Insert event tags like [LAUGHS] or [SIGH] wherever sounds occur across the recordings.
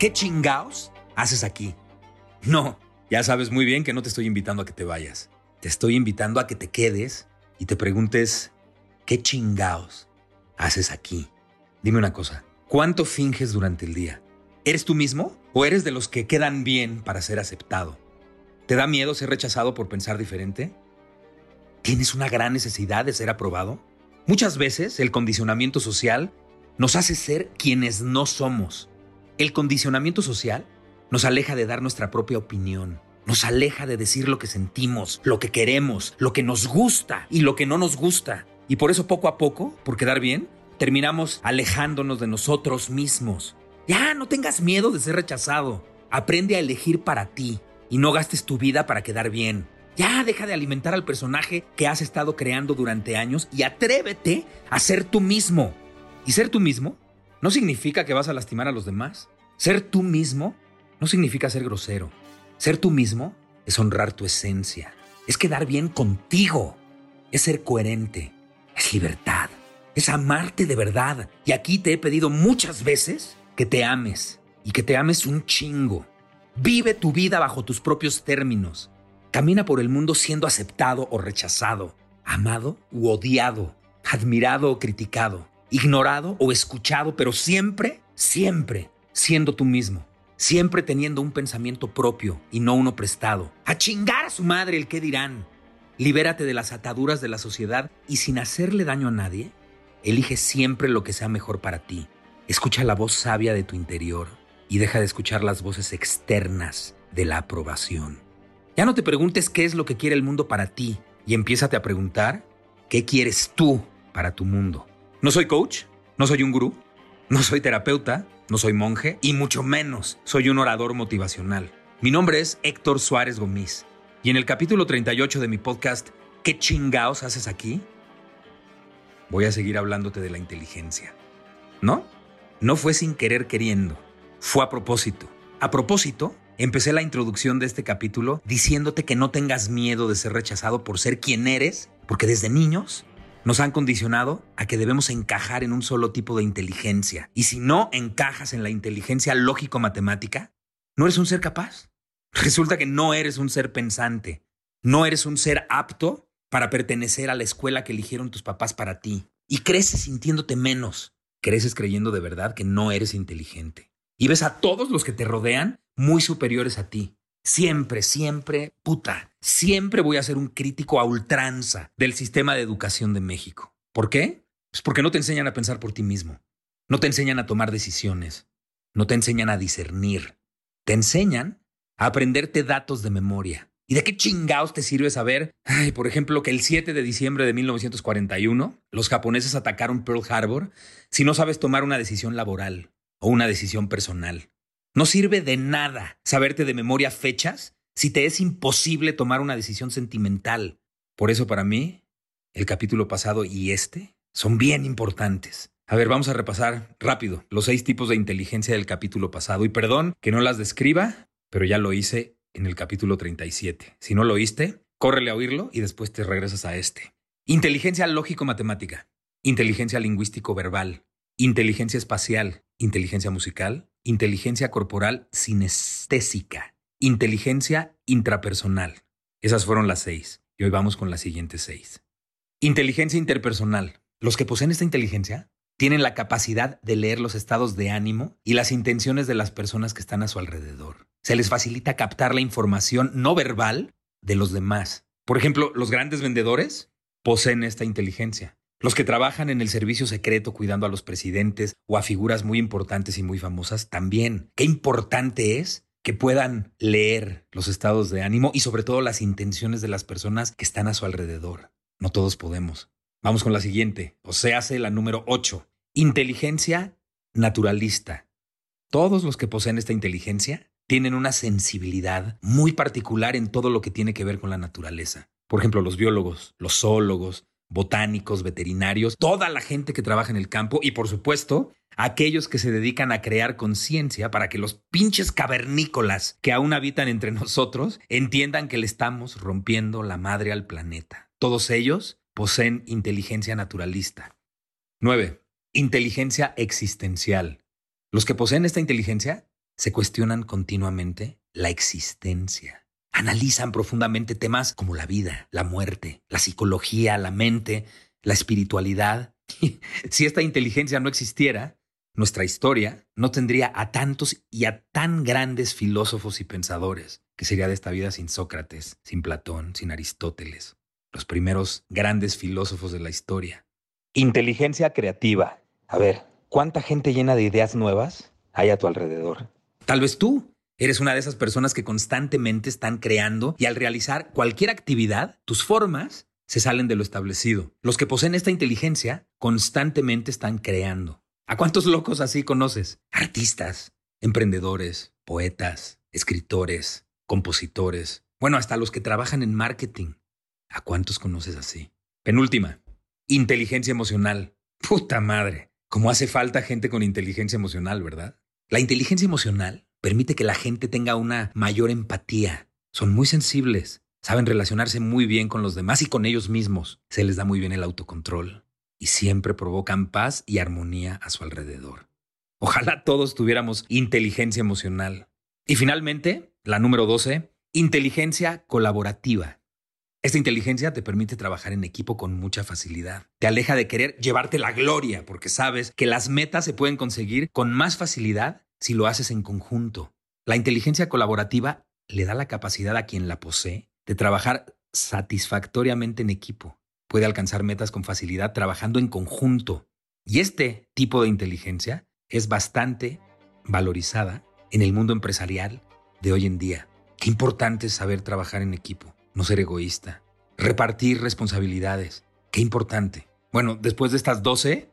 ¿Qué chingaos haces aquí? No, ya sabes muy bien que no te estoy invitando a que te vayas. Te estoy invitando a que te quedes y te preguntes, ¿qué chingaos haces aquí? Dime una cosa, ¿cuánto finges durante el día? ¿Eres tú mismo o eres de los que quedan bien para ser aceptado? ¿Te da miedo ser rechazado por pensar diferente? ¿Tienes una gran necesidad de ser aprobado? Muchas veces el condicionamiento social nos hace ser quienes no somos. El condicionamiento social nos aleja de dar nuestra propia opinión, nos aleja de decir lo que sentimos, lo que queremos, lo que nos gusta y lo que no nos gusta. Y por eso poco a poco, por quedar bien, terminamos alejándonos de nosotros mismos. Ya, no tengas miedo de ser rechazado. Aprende a elegir para ti y no gastes tu vida para quedar bien. Ya deja de alimentar al personaje que has estado creando durante años y atrévete a ser tú mismo. Y ser tú mismo no significa que vas a lastimar a los demás. Ser tú mismo no significa ser grosero. Ser tú mismo es honrar tu esencia. Es quedar bien contigo. Es ser coherente. Es libertad. Es amarte de verdad. Y aquí te he pedido muchas veces que te ames. Y que te ames un chingo. Vive tu vida bajo tus propios términos. Camina por el mundo siendo aceptado o rechazado, amado u odiado, admirado o criticado, ignorado o escuchado, pero siempre, siempre siendo tú mismo. Siempre teniendo un pensamiento propio y no uno prestado. A chingar a su madre el que dirán. Libérate de las ataduras de la sociedad y sin hacerle daño a nadie, elige siempre lo que sea mejor para ti. Escucha la voz sabia de tu interior y deja de escuchar las voces externas de la aprobación. Ya no te preguntes qué es lo que quiere el mundo para ti y empiézate a preguntar qué quieres tú para tu mundo. No soy coach, no soy un gurú, no soy terapeuta, no soy monje y mucho menos soy un orador motivacional. Mi nombre es Héctor Suárez Gómez y en el capítulo 38 de mi podcast ¿Qué chingaos haces aquí? Voy a seguir hablándote de la inteligencia. ¿No? No fue sin querer queriendo, fue a propósito. A propósito, empecé la introducción de este capítulo diciéndote que no tengas miedo de ser rechazado por ser quien eres, porque desde niños nos han condicionado a que debemos encajar en un solo tipo de inteligencia. Y si no encajas en la inteligencia lógico-matemática, no eres un ser capaz. Resulta que no eres un ser pensante. No eres un ser apto para pertenecer a la escuela que eligieron tus papás para ti. Y creces sintiéndote menos. Creces creyendo de verdad que no eres inteligente. Y ves a todos los que te rodean muy superiores a ti. Siempre, siempre, puta, siempre voy a ser un crítico a ultranza del sistema de educación de México. ¿Por qué? Pues porque no te enseñan a pensar por ti mismo. No te enseñan a tomar decisiones. No te enseñan a discernir. Te enseñan a aprenderte datos de memoria. ¿Y de qué chingados te sirve saber, por ejemplo, que el 7 de diciembre de 1941 los japoneses atacaron Pearl Harbor si no sabes tomar una decisión laboral o una decisión personal? No sirve de nada saberte de memoria fechas si te es imposible tomar una decisión sentimental. Por eso para mí, el capítulo pasado y este son bien importantes. A ver, vamos a repasar rápido los seis tipos de inteligencia del capítulo pasado. Y perdón que no las describa, pero ya lo hice en el capítulo 37. Si no lo oíste, córrele a oírlo y después te regresas a este. Inteligencia lógico-matemática, inteligencia lingüístico-verbal, inteligencia espacial, inteligencia musical, inteligencia corporal sinestésica, inteligencia intrapersonal. Esas fueron las seis. Y hoy vamos con las siguientes seis. Inteligencia interpersonal. Los que poseen esta inteligencia tienen la capacidad de leer los estados de ánimo y las intenciones de las personas que están a su alrededor. Se les facilita captar la información no verbal de los demás. Por ejemplo, los grandes vendedores poseen esta inteligencia. Los que trabajan en el servicio secreto cuidando a los presidentes o a figuras muy importantes y muy famosas también. Qué importante es que puedan leer los estados de ánimo y sobre todo las intenciones de las personas que están a su alrededor. No todos podemos. Vamos con la siguiente, o sea, hace la número 8. Inteligencia naturalista. Todos los que poseen esta inteligencia tienen una sensibilidad muy particular en todo lo que tiene que ver con la naturaleza. Por ejemplo, los biólogos, los zoólogos, botánicos, veterinarios, toda la gente que trabaja en el campo y por supuesto aquellos que se dedican a crear conciencia para que los pinches cavernícolas que aún habitan entre [LAUGHS] nosotros entiendan que le estamos rompiendo la madre al planeta. Todos ellos poseen inteligencia naturalista. 9. Inteligencia existencial. Los que poseen esta inteligencia se cuestionan continuamente la existencia. Analizan profundamente temas como la vida, la muerte, la psicología, la mente, la espiritualidad. [LAUGHS] si esta inteligencia no existiera, nuestra historia no tendría a tantos y a tan grandes filósofos y pensadores, que sería de esta vida sin Sócrates, sin Platón, sin Aristóteles, los primeros grandes filósofos de la historia. Inteligencia creativa. A ver, ¿cuánta gente llena de ideas nuevas hay a tu alrededor? Tal vez tú eres una de esas personas que constantemente están creando y al realizar cualquier actividad, tus formas se salen de lo establecido. Los que poseen esta inteligencia constantemente están creando. ¿A cuántos locos así conoces? Artistas, emprendedores, poetas, escritores, compositores, bueno, hasta los que trabajan en marketing. ¿A cuántos conoces así? Penúltima, inteligencia emocional. Puta madre, ¿cómo hace falta gente con inteligencia emocional, verdad? La inteligencia emocional permite que la gente tenga una mayor empatía. Son muy sensibles, saben relacionarse muy bien con los demás y con ellos mismos. Se les da muy bien el autocontrol y siempre provocan paz y armonía a su alrededor. Ojalá todos tuviéramos inteligencia emocional. Y finalmente, la número 12, inteligencia colaborativa. Esta inteligencia te permite trabajar en equipo con mucha facilidad. Te aleja de querer llevarte la gloria porque sabes que las metas se pueden conseguir con más facilidad si lo haces en conjunto. La inteligencia colaborativa le da la capacidad a quien la posee de trabajar satisfactoriamente en equipo. Puede alcanzar metas con facilidad trabajando en conjunto. Y este tipo de inteligencia es bastante valorizada en el mundo empresarial de hoy en día. Qué importante es saber trabajar en equipo no ser egoísta, repartir responsabilidades. Qué importante. Bueno, después de estas 12,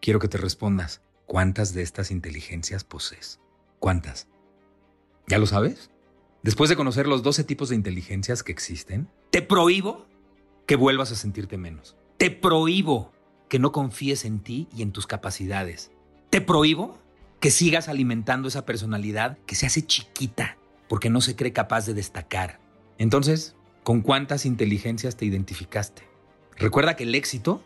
quiero que te respondas. ¿Cuántas de estas inteligencias posees? ¿Cuántas? ¿Ya lo sabes? Después de conocer los 12 tipos de inteligencias que existen, te prohíbo que vuelvas a sentirte menos. Te prohíbo que no confíes en ti y en tus capacidades. Te prohíbo que sigas alimentando esa personalidad que se hace chiquita porque no se cree capaz de destacar. Entonces, ¿Con cuántas inteligencias te identificaste? Recuerda que el éxito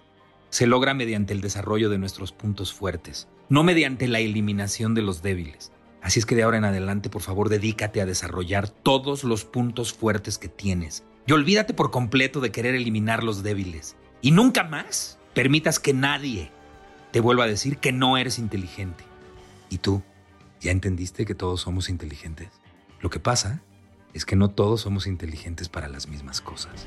se logra mediante el desarrollo de nuestros puntos fuertes, no mediante la eliminación de los débiles. Así es que de ahora en adelante, por favor, dedícate a desarrollar todos los puntos fuertes que tienes. Y olvídate por completo de querer eliminar los débiles. Y nunca más permitas que nadie te vuelva a decir que no eres inteligente. ¿Y tú? ¿Ya entendiste que todos somos inteligentes? Lo que pasa es que no todos somos inteligentes para las mismas cosas.